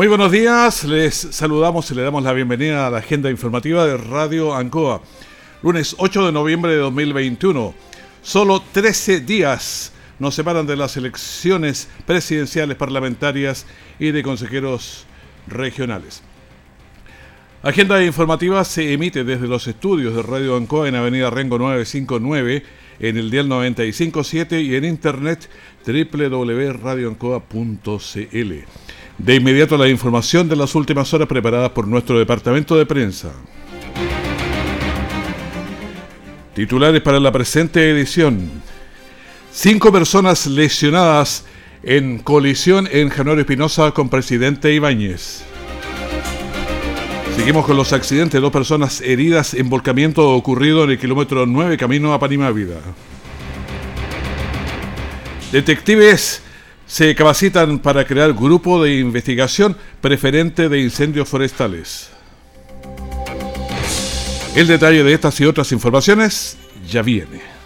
Muy buenos días, les saludamos y le damos la bienvenida a la agenda informativa de Radio Ancoa. Lunes 8 de noviembre de 2021. Solo 13 días nos separan de las elecciones presidenciales, parlamentarias y de consejeros regionales. Agenda informativa se emite desde los estudios de Radio Ancoa en Avenida Rengo 959, en el dial 957 y en internet www.radioancoa.cl. De inmediato la información de las últimas horas preparadas por nuestro departamento de prensa. Titulares para la presente edición. Cinco personas lesionadas en colisión en Januario Espinosa con presidente Ibáñez. Seguimos con los accidentes. Dos personas heridas en volcamiento ocurrido en el kilómetro 9 camino a Panimávida. Detectives se capacitan para crear grupo de investigación preferente de incendios forestales. El detalle de estas y otras informaciones ya viene.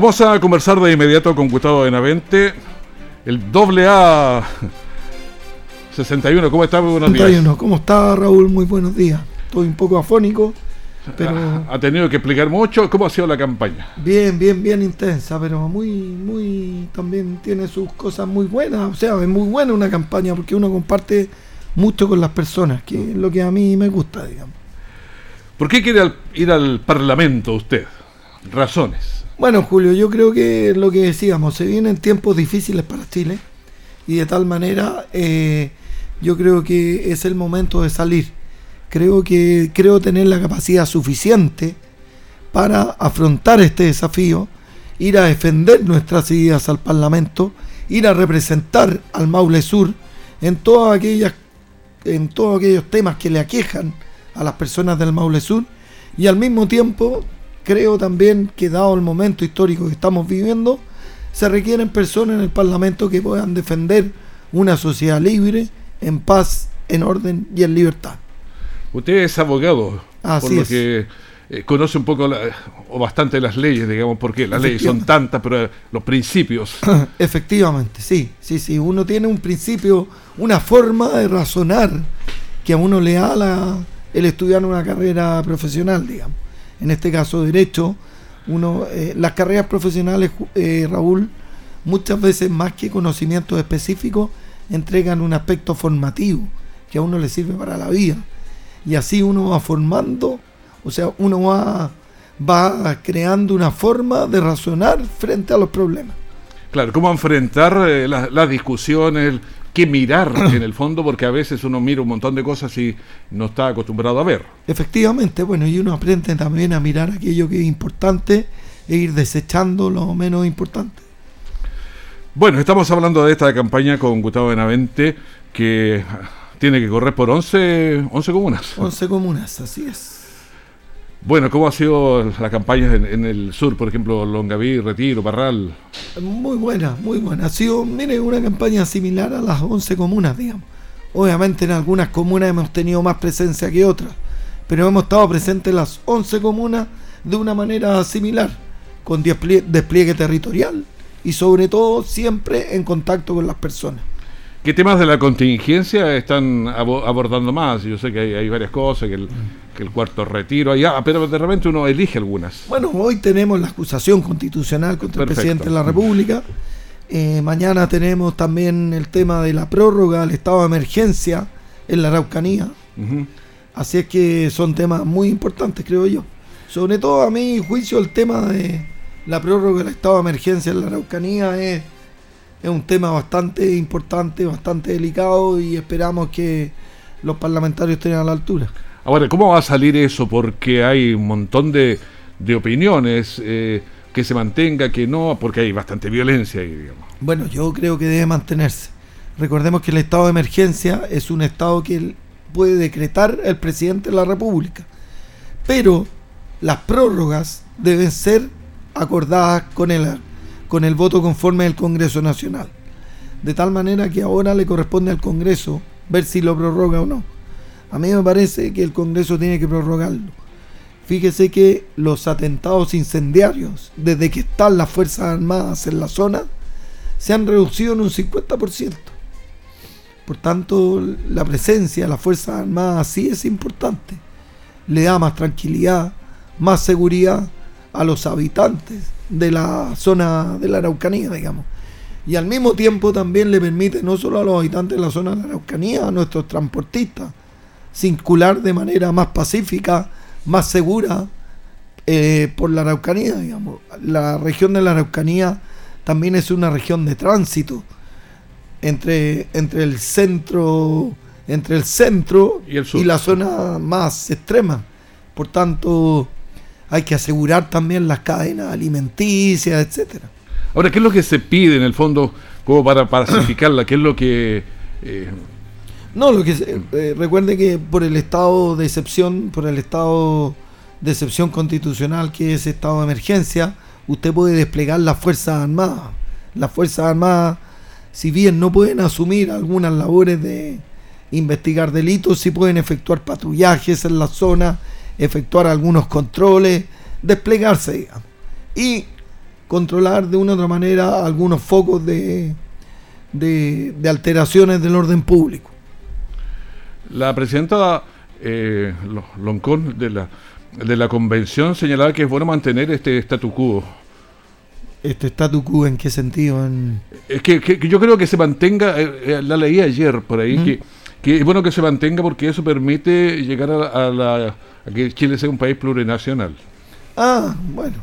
Vamos a conversar de inmediato con Gustavo Benavente, el doble A 61. ¿Cómo está? Muy buenos 61. días. ¿Cómo está Raúl? Muy buenos días. Estoy un poco afónico, pero... Ha tenido que explicar mucho. ¿Cómo ha sido la campaña? Bien, bien, bien intensa, pero muy, muy... También tiene sus cosas muy buenas. O sea, es muy buena una campaña porque uno comparte mucho con las personas, que es lo que a mí me gusta, digamos. ¿Por qué quiere ir al Parlamento usted? Razones. Bueno, Julio, yo creo que lo que decíamos, se vienen tiempos difíciles para Chile y de tal manera eh, yo creo que es el momento de salir. Creo que creo tener la capacidad suficiente para afrontar este desafío, ir a defender nuestras ideas al Parlamento, ir a representar al Maule Sur en todas aquellas en todos aquellos temas que le aquejan a las personas del Maule Sur y al mismo tiempo creo también que dado el momento histórico que estamos viviendo, se requieren personas en el Parlamento que puedan defender una sociedad libre, en paz, en orden y en libertad. Usted es abogado, Así por lo que eh, conoce un poco o bastante las leyes, digamos, porque las leyes son tantas, pero los principios. Efectivamente, sí, sí, sí. Uno tiene un principio, una forma de razonar que a uno le da la, el estudiar una carrera profesional, digamos en este caso derecho, uno, eh, las carreras profesionales, eh, Raúl, muchas veces más que conocimientos específicos, entregan un aspecto formativo que a uno le sirve para la vida. Y así uno va formando, o sea, uno va, va creando una forma de razonar frente a los problemas. Claro, cómo enfrentar eh, las discusiones, que mirar en el fondo, porque a veces uno mira un montón de cosas y no está acostumbrado a ver. Efectivamente, bueno, y uno aprende también a mirar aquello que es importante e ir desechando lo menos importante. Bueno, estamos hablando de esta campaña con Gustavo Benavente, que tiene que correr por 11, 11 comunas. 11 comunas, así es. Bueno, ¿cómo ha sido la campaña en, el sur, por ejemplo, Longaví, Retiro, Parral? Muy buena, muy buena. Ha sido, mire, una campaña similar a las 11 comunas, digamos. Obviamente en algunas comunas hemos tenido más presencia que otras, pero hemos estado presentes en las 11 comunas de una manera similar, con despliegue territorial y sobre todo siempre en contacto con las personas. ¿Qué temas de la contingencia están abordando más? Yo sé que hay, varias cosas, que el, cuarto retiro, ah, pero de repente uno elige algunas. Bueno, hoy tenemos la acusación constitucional contra el presidente de la República. Eh, mañana tenemos también el tema de la prórroga del estado de emergencia en la Araucanía. Así es que son temas muy importantes, creo yo. Sobre todo a mi juicio el tema de la prórroga del estado de emergencia en la Araucanía es es un tema bastante importante, bastante delicado y esperamos que los parlamentarios estén a la altura. Ahora, ¿cómo va a salir eso? Porque hay un montón de, opiniones, eh, que se mantenga, que no, porque hay bastante violencia ahí, digamos. Bueno, yo creo que debe mantenerse. Recordemos que el estado de emergencia es un estado que puede decretar el presidente de la República. Pero las prórrogas deben ser acordadas con el con el voto conforme del Congreso Nacional. De tal manera que ahora le corresponde al Congreso ver si lo prorroga o no. A mí me parece que el Congreso tiene que prorrogarlo. Fíjese que los atentados incendiarios, desde que están las Fuerzas Armadas en la zona, se han reducido en un 50%. Por tanto, la presencia de las Fuerzas Armadas sí es importante. Le da más tranquilidad, más seguridad a los habitantes de la zona de la Araucanía, digamos. Y al mismo tiempo también le permite no solo a los habitantes de la zona de la Araucanía, a nuestros transportistas, circular de manera más pacífica, más segura eh, por la Araucanía, digamos. La región de la Araucanía también es una región de tránsito entre, entre el centro entre el centro y, y la zona más extrema. Por tanto, hay que asegurar también las cadenas alimenticias, etcétera. Ahora, ¿qué es lo que se pide en el fondo como para pacificarla? ¿Qué es lo que... Eh, no, lo que eh, recuerde que por el estado de excepción, por el estado de excepción constitucional que es estado de emergencia, usted puede desplegar las Fuerzas Armadas. Las Fuerzas Armadas, si bien no pueden asumir algunas labores de investigar delitos, sí pueden efectuar patrullajes en la zona, efectuar algunos controles, desplegarse, digamos, y controlar de una u otra manera algunos focos de, de, alteraciones del orden público. La presidenta eh, Loncón de la, de la convención señalaba que es bueno mantener este statu quo. ¿Este statu quo en qué sentido? Es que, yo creo que se mantenga, eh, eh, la leí ayer por ahí, que, que, es bueno que se mantenga porque eso permite llegar a la que Chile sea un país plurinacional. Ah, bueno.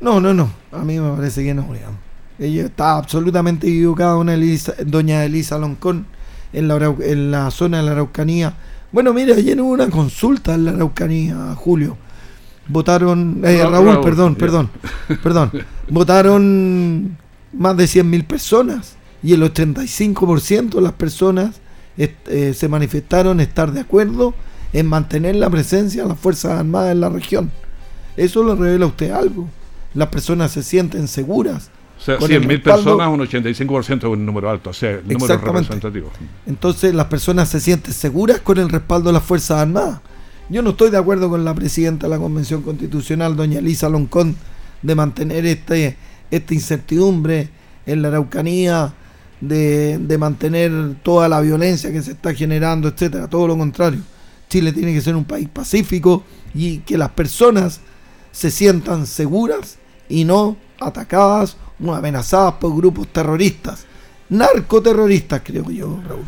No, no, no. A mí me parece que no, digamos. Ella está absolutamente equivocada, una doña Elisa Loncón, en la, en la zona de la Araucanía. Bueno, mira, ayer hubo una consulta en la Araucanía, Julio. Votaron, eh, Raúl, perdón, perdón, perdón. Votaron más de 100.000 personas y el 85% de las personas eh, se manifestaron estar de acuerdo en mantener la presencia de las Fuerzas Armadas en la región. Eso le revela a usted algo. Las personas se sienten seguras. O sea, 100.000 personas, un 85% es un número alto, o sea, el número representativo. Entonces las personas se sienten seguras con el respaldo de las Fuerzas Armadas. Yo no estoy de acuerdo con la presidenta de la Convención Constitucional, doña Elisa Loncón, de mantener este, esta incertidumbre en la Araucanía, de, de mantener toda la violencia que se está generando, etcétera. Todo lo contrario. Chile tiene que ser un país pacífico y que las personas se sientan seguras y no atacadas o amenazadas por grupos terroristas, narcoterroristas, creo yo, Raúl.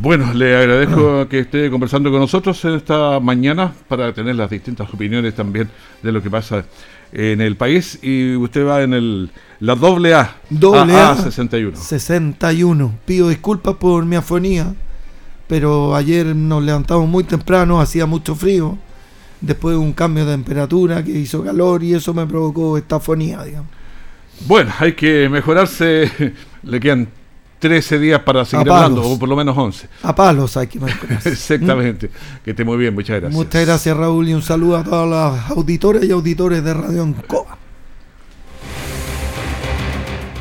Bueno, le agradezco que esté conversando con nosotros en esta mañana para tener las distintas opiniones también de lo que pasa en el país. Y usted va en el la doble A, doble A, A 61. 61. Pido disculpas por mi afonía pero ayer nos levantamos muy temprano, hacía mucho frío, después de un cambio de temperatura que hizo calor y eso me provocó esta fonía, digamos. Bueno, hay que mejorarse, le quedan 13 días para seguir hablando, o por lo menos 11. A palos hay que Exactamente. Que esté muy bien, muchas gracias. Muchas gracias, Raúl, y un saludo a todos los auditores y auditores de Radio Ancoa.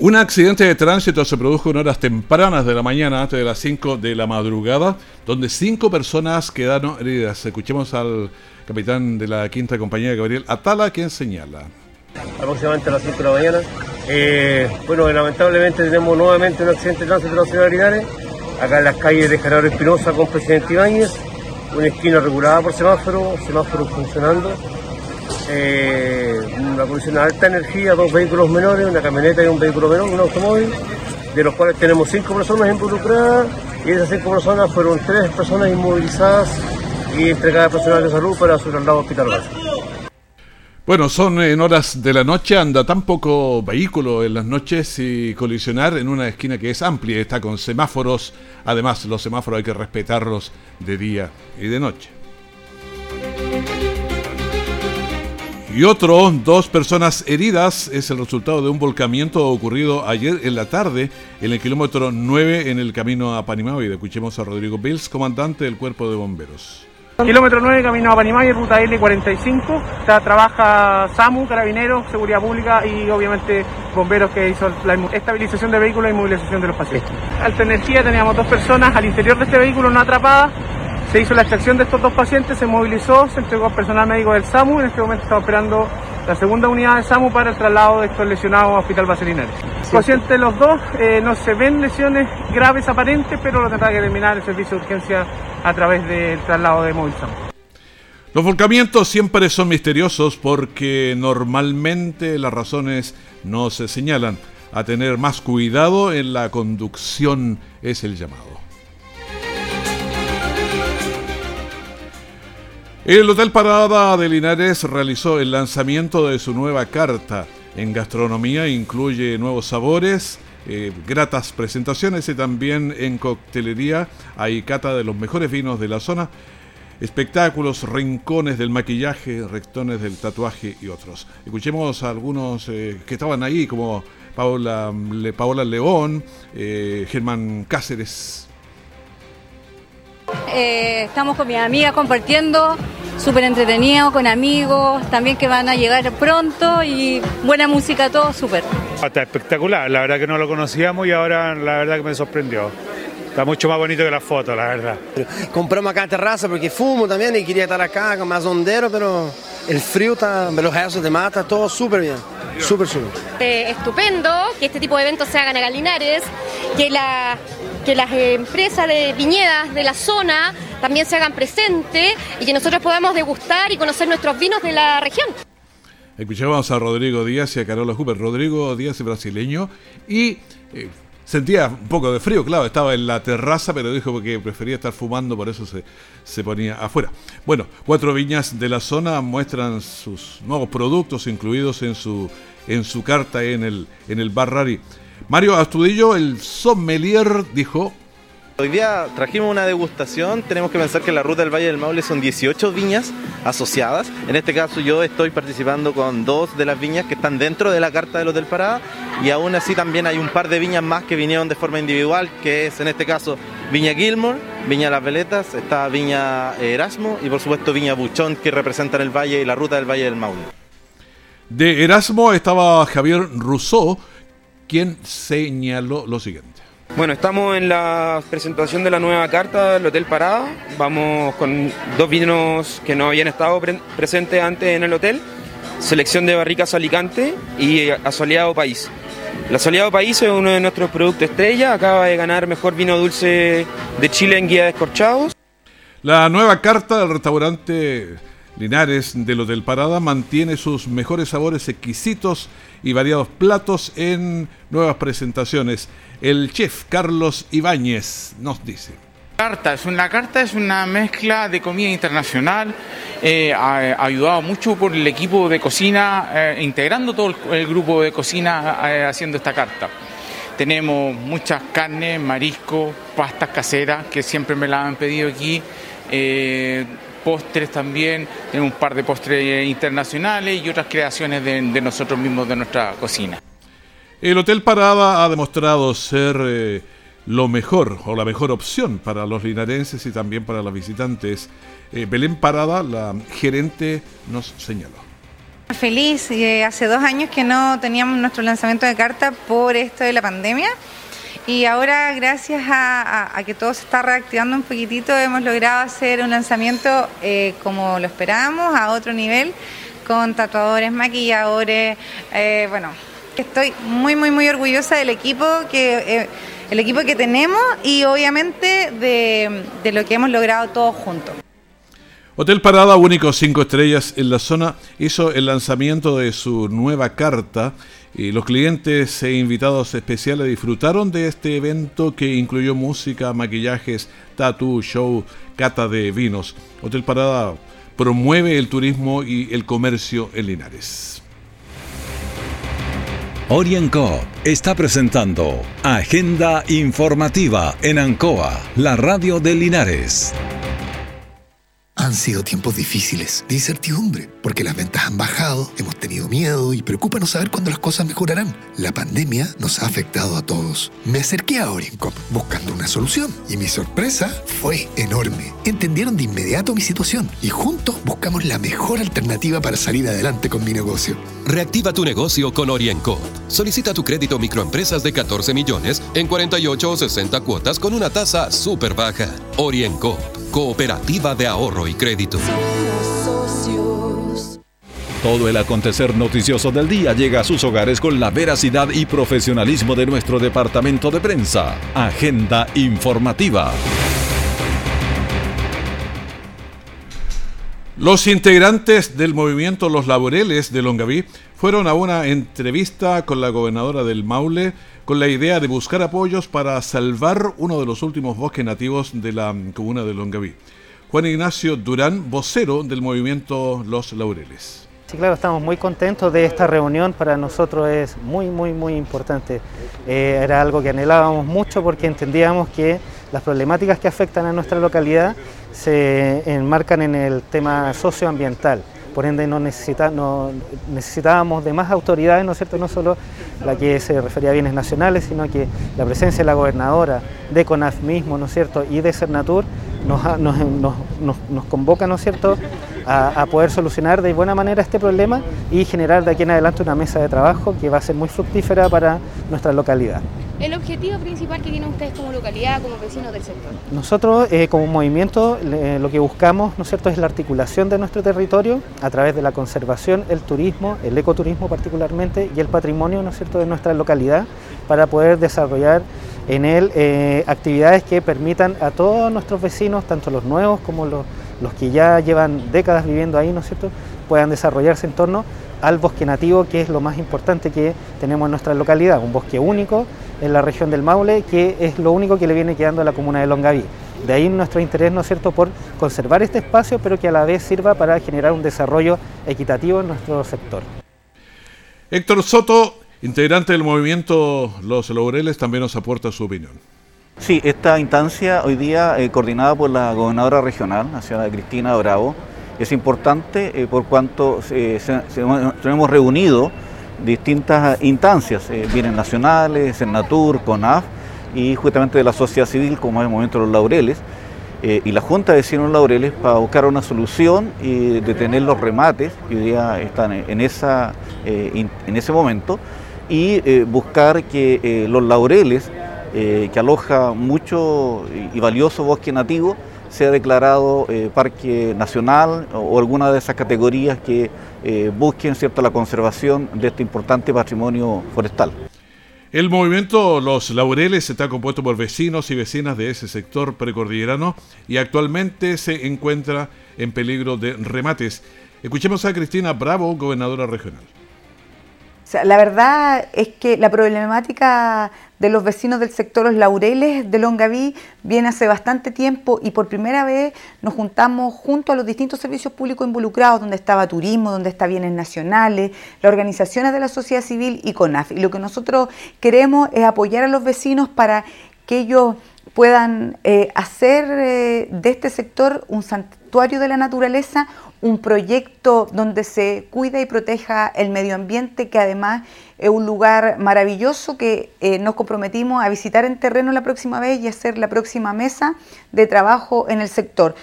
Un accidente de tránsito se produjo en horas tempranas de la mañana, antes de las 5 de la madrugada, donde cinco personas quedaron heridas. Escuchemos al capitán de la quinta compañía, Gabriel Atala, quien señala. Aproximadamente a las 5 de la mañana. Eh, bueno, lamentablemente tenemos nuevamente un accidente de tránsito en la ciudad de Linares, acá en las calles de Gerardo Espinosa con Presidente Ibáñez, una esquina regulada por semáforo, semáforos funcionando eh, una condición de alta energía, dos vehículos menores, una camioneta y un vehículo menor, un automóvil, de los cuales tenemos cinco personas involucradas y esas cinco personas fueron tres personas inmovilizadas y entregadas a personal de salud para su traslado hospitalario. Bueno, son en horas de la noche, anda tan poco vehículo en las noches y colisionar en una esquina que es amplia, está con semáforos, además los semáforos hay que respetarlos de día y de noche. Y otro, dos personas heridas, es el resultado de un volcamiento ocurrido ayer en la tarde en el kilómetro 9 en el camino a Panimávida. Escuchemos a Rodrigo Bills, comandante del Cuerpo de Bomberos. Kilómetro 9, camino a Panimávida, ruta L45. Está, trabaja SAMU, Carabineros, Seguridad Pública y obviamente bomberos que hizo la estabilización de vehículos y movilización de los pacientes. Alta energía, teníamos dos personas al interior de este vehículo no atrapadas se hizo la extracción de estos dos pacientes, se movilizó, se entregó al personal médico del SAMU. En este momento está operando la segunda unidad de SAMU para el traslado de estos lesionados a Hospital Baselinares. Pacientes los dos, eh, no se ven lesiones graves aparentes, pero lo tendrá que terminar el servicio de urgencia a través del traslado de móvil SAMU. Los volcamientos siempre son misteriosos porque normalmente las razones no se señalan. A tener más cuidado en la conducción es el llamado. El Hotel Parada de Linares realizó el lanzamiento de su nueva carta. En gastronomía incluye nuevos sabores, eh, gratas presentaciones y también en coctelería hay cata de los mejores vinos de la zona, espectáculos, rincones del maquillaje, rectones del tatuaje y otros. Escuchemos a algunos eh, que estaban ahí, como Paola, Paola León, eh, Germán Cáceres, eh, estamos con mis amigas compartiendo, súper entretenido, con amigos, también que van a llegar pronto y buena música, todo súper. Está espectacular, la verdad que no lo conocíamos y ahora la verdad que me sorprendió. Está mucho más bonito que la foto, la verdad. Compramos acá en terraza porque fumo también y quería estar acá con más hondero, pero el frío está, los gases de mata, todo súper bien. Súper, súper. Eh, estupendo que este tipo de eventos se hagan en Galinares, que la que las empresas de viñedas de la zona también se hagan presentes y que nosotros podamos degustar y conocer nuestros vinos de la región. Escuchábamos a Rodrigo Díaz y a Carola Hooper. Rodrigo Díaz es brasileño y eh, sentía un poco de frío, claro, estaba en la terraza, pero dijo que prefería estar fumando, por eso se, se ponía afuera. Bueno, cuatro viñas de la zona muestran sus nuevos productos incluidos en su, en su carta en el, en el Bar. Mario Astudillo, el sommelier, dijo... Hoy día trajimos una degustación, tenemos que pensar que la ruta del Valle del Maule son 18 viñas asociadas. En este caso yo estoy participando con dos de las viñas que están dentro de la carta del Hotel Parada y aún así también hay un par de viñas más que vinieron de forma individual, que es en este caso Viña Gilmore, Viña Las Veletas, está Viña Erasmo y por supuesto Viña Buchón que representan el valle y la ruta del Valle del Maule. De Erasmo estaba Javier Rousseau, quien señaló lo siguiente. Bueno, estamos en la presentación de la nueva carta del Hotel Parada. Vamos con dos vinos que no habían estado presentes antes en el hotel. Selección de barricas Alicante y Asoleado País. El Asoleado País es uno de nuestros productos estrella. Acaba de ganar mejor vino dulce de Chile en Guía de Escorchados. La nueva carta del restaurante Linares del Hotel Parada mantiene sus mejores sabores exquisitos y variados platos en nuevas presentaciones. El chef Carlos Ibáñez nos dice. Carta es una carta es una mezcla de comida internacional, eh, ayudado mucho por el equipo de cocina, eh, integrando todo el, grupo de cocina eh, haciendo esta carta. Tenemos muchas carnes, mariscos, pastas caseras que siempre me la han pedido aquí. Eh, postres también, tenemos un par de postres internacionales y otras creaciones de, nosotros mismos, de nuestra cocina. El Hotel Parada ha demostrado ser eh, lo mejor o la mejor opción para los linarenses y también para los visitantes. Eh, Belén Parada, la gerente, nos señaló. Feliz, hace dos años que no teníamos nuestro lanzamiento de carta por esto de la pandemia y ahora, gracias a, que todo se está reactivando un poquitito, hemos logrado hacer un lanzamiento eh, como lo esperábamos, a otro nivel, con tatuadores, maquilladores. Eh, bueno, estoy muy, muy, muy orgullosa del equipo que. Eh, el equipo que tenemos y obviamente de, de lo que hemos logrado todos juntos. Hotel Parada, único cinco estrellas en la zona, hizo el lanzamiento de su nueva carta y los clientes e invitados especiales disfrutaron de este evento que incluyó música, maquillajes, tattoo, show, cata de vinos. Hotel Parada promueve el turismo y el comercio en Linares. Orienco está presentando Agenda Informativa en Ancoa, la radio de Linares. Han sido tiempos difíciles, de incertidumbre, porque las ventas han bajado, hemos miedo y preocupa no saber cuándo las cosas mejorarán. La pandemia nos ha afectado a todos. Me acerqué a Orincop buscando una solución y mi sorpresa fue enorme. Entendieron de inmediato mi situación y juntos buscamos la mejor alternativa para salir adelante con mi negocio. Reactiva tu negocio con Orienco. Solicita tu crédito microempresas de 14 millones en 48 o 60 cuotas con una tasa súper baja. Orienco Cooperativa de Ahorro y Crédito. Todo el acontecer noticioso del día llega a sus hogares con la veracidad y profesionalismo de nuestro departamento de prensa. Agenda informativa. Los integrantes del movimiento Los Laureles de Longaví fueron a una entrevista con la gobernadora del Maule con la idea de buscar apoyos para salvar uno de los últimos bosques nativos de la comuna de Longaví. Juan Ignacio Durán, vocero del movimiento Los Laureles. Sí, claro, estamos muy contentos de esta reunión. Para nosotros es muy, muy, muy importante. Eh, era algo que anhelábamos mucho porque entendíamos que las problemáticas que afectan a nuestra localidad se enmarcan en el tema socioambiental por ende no, necesitábamos de más autoridades, ¿no es cierto?, no solo la que se refería a bienes nacionales, sino que la presencia de la gobernadora, de CONAF mismo, ¿no es cierto?, y de Cernatur nos, convoca, ¿no es cierto?, a, poder solucionar de buena manera este problema y generar de aquí en adelante una mesa de trabajo que va a ser muy fructífera para nuestra localidad. ¿El objetivo principal que tienen ustedes como localidad, como vecinos del sector? Nosotros eh, como movimiento lo que buscamos ¿no es, cierto? es la articulación de nuestro territorio a través de la conservación, el turismo, el ecoturismo particularmente y el patrimonio ¿no es cierto? de nuestra localidad para poder desarrollar en él eh, actividades que permitan a todos nuestros vecinos, tanto los nuevos como los, los que ya llevan décadas viviendo ahí, ¿no es cierto?, puedan desarrollarse en torno al bosque nativo, que es lo más importante que tenemos en nuestra localidad, un bosque único en la región del Maule, que es lo único que le viene quedando a la comuna de Longaví. De ahí nuestro interés, ¿no es cierto?, por conservar este espacio, pero que a la vez sirva para generar un desarrollo equitativo en nuestro sector. Héctor Soto, integrante del movimiento Los Laureles, también nos aporta su opinión. Sí, esta instancia hoy día eh, coordinada por la gobernadora regional, la señora Cristina Bravo, es importante eh, por cuanto eh, hemos reunido distintas instancias, eh, bienes nacionales, Senatur, CONAF y justamente de la sociedad civil como es el Movimiento de los Laureles, eh, y la Junta de Vecinos Laureles para buscar una solución y detener los remates que hoy día están en, esa, eh, en ese momento y eh, buscar que los laureles, que aloja mucho y valioso bosque nativo, sea declarado parque nacional o, alguna de esas categorías que busquen cierto, la conservación de este importante patrimonio forestal. El movimiento Los Laureles está compuesto por vecinos y vecinas de ese sector precordillerano y actualmente se encuentra en peligro de remates. Escuchemos a Cristina Bravo, gobernadora regional la verdad es que la problemática de los vecinos del sector Los Laureles de Longaví viene hace bastante tiempo y por primera vez nos juntamos junto a los distintos servicios públicos involucrados, donde estaba turismo, donde está bienes nacionales, las organizaciones de la sociedad civil y CONAF. Y lo que nosotros queremos es apoyar a los vecinos para que ellos puedan eh, hacer eh, de este sector un santuario de la naturaleza, un proyecto donde se cuida y proteja el medio ambiente, que además es un lugar maravilloso que eh, nos comprometimos a visitar en terreno la próxima vez y hacer la próxima mesa de trabajo en el sector.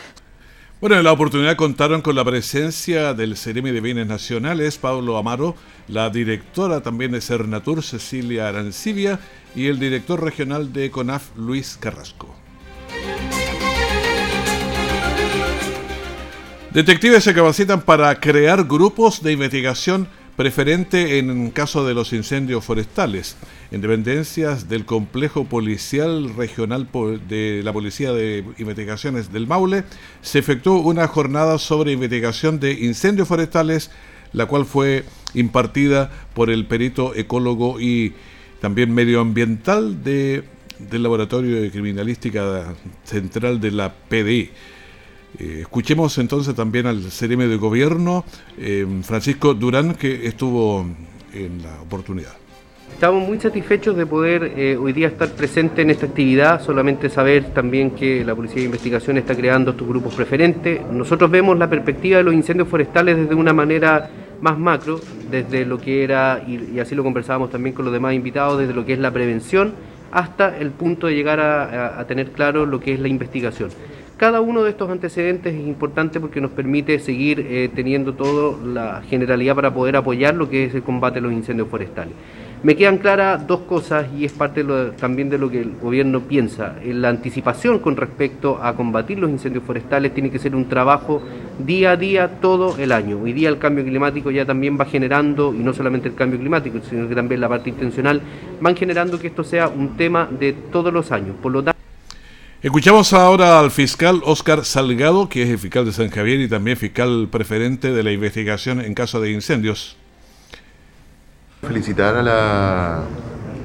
Bueno, en la oportunidad contaron con la presencia del Ceremi de Bienes Nacionales, Pablo Amaro, la directora también de Cernatur, Cecilia Arancibia, y el director regional de CONAF, Luis Carrasco. Detectives se capacitan para crear grupos de investigación preferente en caso de los incendios forestales. En dependencias del complejo policial regional de la Policía de Investigaciones del Maule, se efectuó una jornada sobre investigación de incendios forestales, la cual fue impartida por el perito ecólogo y también medioambiental de, del Laboratorio de Criminalística Central de la PDI. Eh, escuchemos entonces también al CRM de Gobierno, eh, Francisco Durán, que estuvo en la oportunidad. Estamos muy satisfechos de poder eh, hoy día estar presente en esta actividad, solamente saber también que la Policía de Investigación está creando estos grupos preferentes. Nosotros vemos la perspectiva de los incendios forestales desde una manera más macro, desde lo que era, y, así lo conversábamos también con los demás invitados, desde lo que es la prevención hasta el punto de llegar a tener claro lo que es la investigación. Cada uno de estos antecedentes es importante porque nos permite seguir eh, teniendo toda la generalidad para poder apoyar lo que es el combate a los incendios forestales. Me quedan claras dos cosas y es parte también de lo que el gobierno piensa. La anticipación con respecto a combatir los incendios forestales tiene que ser un trabajo día a día todo el año. Hoy día el cambio climático ya también va generando, y no solamente el cambio climático, sino que también la parte intencional, van generando que esto sea un tema de todos los años. Por lo tanto, Escuchamos ahora al fiscal Oscar Salgado, que es el fiscal de San Javier y también fiscal preferente de la investigación en caso de incendios. Felicitar a la,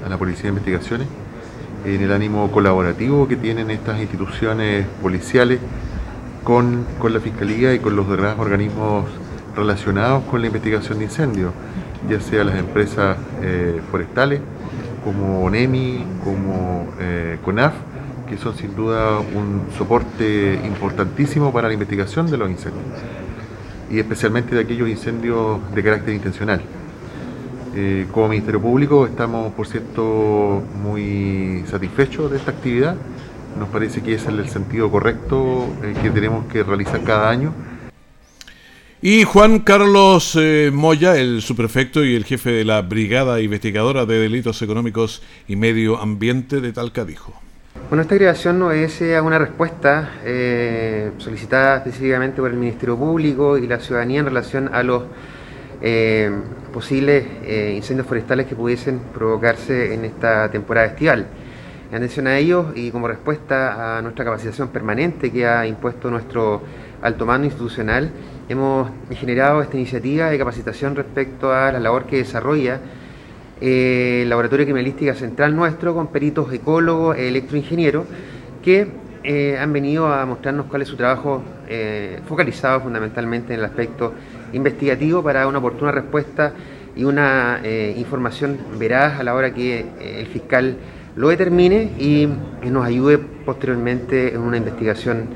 a la Policía de Investigaciones en el ánimo colaborativo que tienen estas instituciones policiales con, la Fiscalía y con los demás organismos relacionados con la investigación de incendios, ya sea las empresas eh, forestales como ONEMI, como eh, CONAF, que son sin duda un soporte importantísimo para la investigación de los incendios y especialmente de aquellos incendios de carácter intencional. Eh, como Ministerio Público estamos, por cierto, muy satisfechos de esta actividad. Nos parece que es el sentido correcto eh, que tenemos que realizar cada año. Y Juan Carlos eh, Moya, el subprefecto y el jefe de la Brigada Investigadora de Delitos Económicos y Medio Ambiente de Talca, dijo. Bueno, esta creación no es una respuesta eh, solicitada específicamente por el Ministerio Público y la ciudadanía en relación a los eh, posibles eh, incendios forestales que pudiesen provocarse en esta temporada estival. En atención a ellos y como respuesta a nuestra capacitación permanente que ha impuesto nuestro alto mando institucional, hemos generado esta iniciativa de capacitación respecto a la labor que desarrolla el Laboratorio de Criminalística Central nuestro con peritos ecólogos e electroingenieros que eh, han venido a mostrarnos cuál es su trabajo eh, focalizado fundamentalmente en el aspecto investigativo para una oportuna respuesta y una eh, información veraz a la hora que el fiscal lo determine y nos ayude posteriormente en una investigación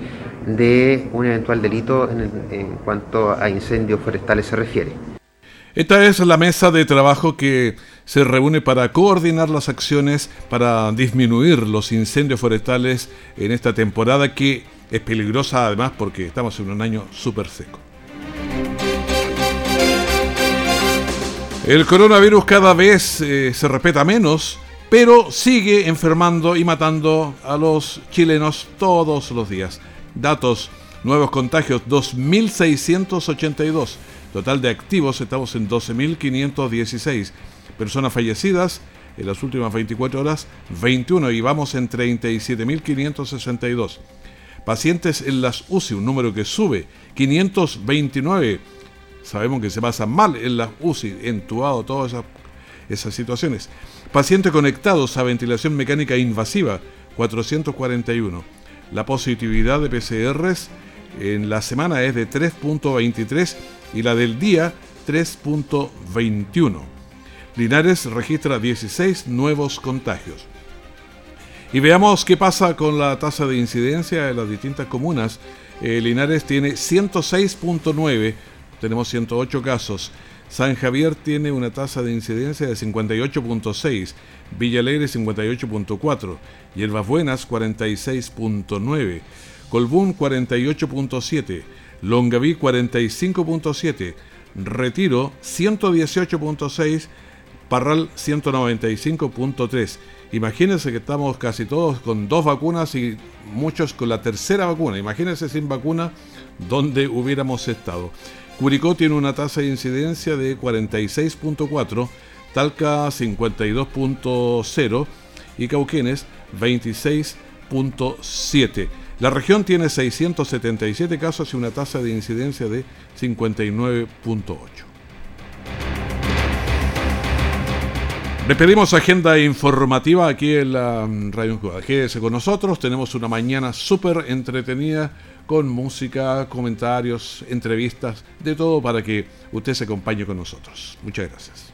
de un eventual delito en cuanto a incendios forestales se refiere. Esta es la mesa de trabajo que se reúne para coordinar las acciones para disminuir los incendios forestales en esta temporada que es peligrosa además porque estamos en un año súper seco. El coronavirus cada vez eh, se respeta menos, pero sigue enfermando y matando a los chilenos todos los días. Datos, nuevos contagios 2.682. Total de activos estamos en 12.516. Personas fallecidas en las últimas 24 horas 21 y vamos en 37.562. Pacientes en las UCI, un número que sube, 529. Sabemos que se pasa mal en las UCI, entubado, todas esas, esas situaciones. Pacientes conectados a ventilación mecánica invasiva, 441. La positividad de PCRs en la semana es de 3.23 y la del día 3.21. Linares registra 16 nuevos contagios. Y veamos qué pasa con la tasa de incidencia en las distintas comunas. Eh, Linares tiene 106.9, tenemos 108 casos. San Javier tiene una tasa de incidencia de 58.6, Villa Alegre 58.4, Hierbas Buenas 46.9, Colbún 48.7, Longaví 45.7, Retiro 118.6, Parral 195.3. Imagínense que estamos casi todos con dos vacunas y muchos con la tercera vacuna. Imagínense sin vacuna donde hubiéramos estado. Curicó tiene una tasa de incidencia de 46.4, Talca 52.0 y Cauquenes 26.7. La región tiene 677 casos y una tasa de incidencia de 59.8. Despedimos agenda informativa aquí en la Radio Cuba. Quédese con nosotros, tenemos una mañana súper entretenida con música, comentarios, entrevistas, de todo para que usted se acompañe con nosotros. Muchas gracias.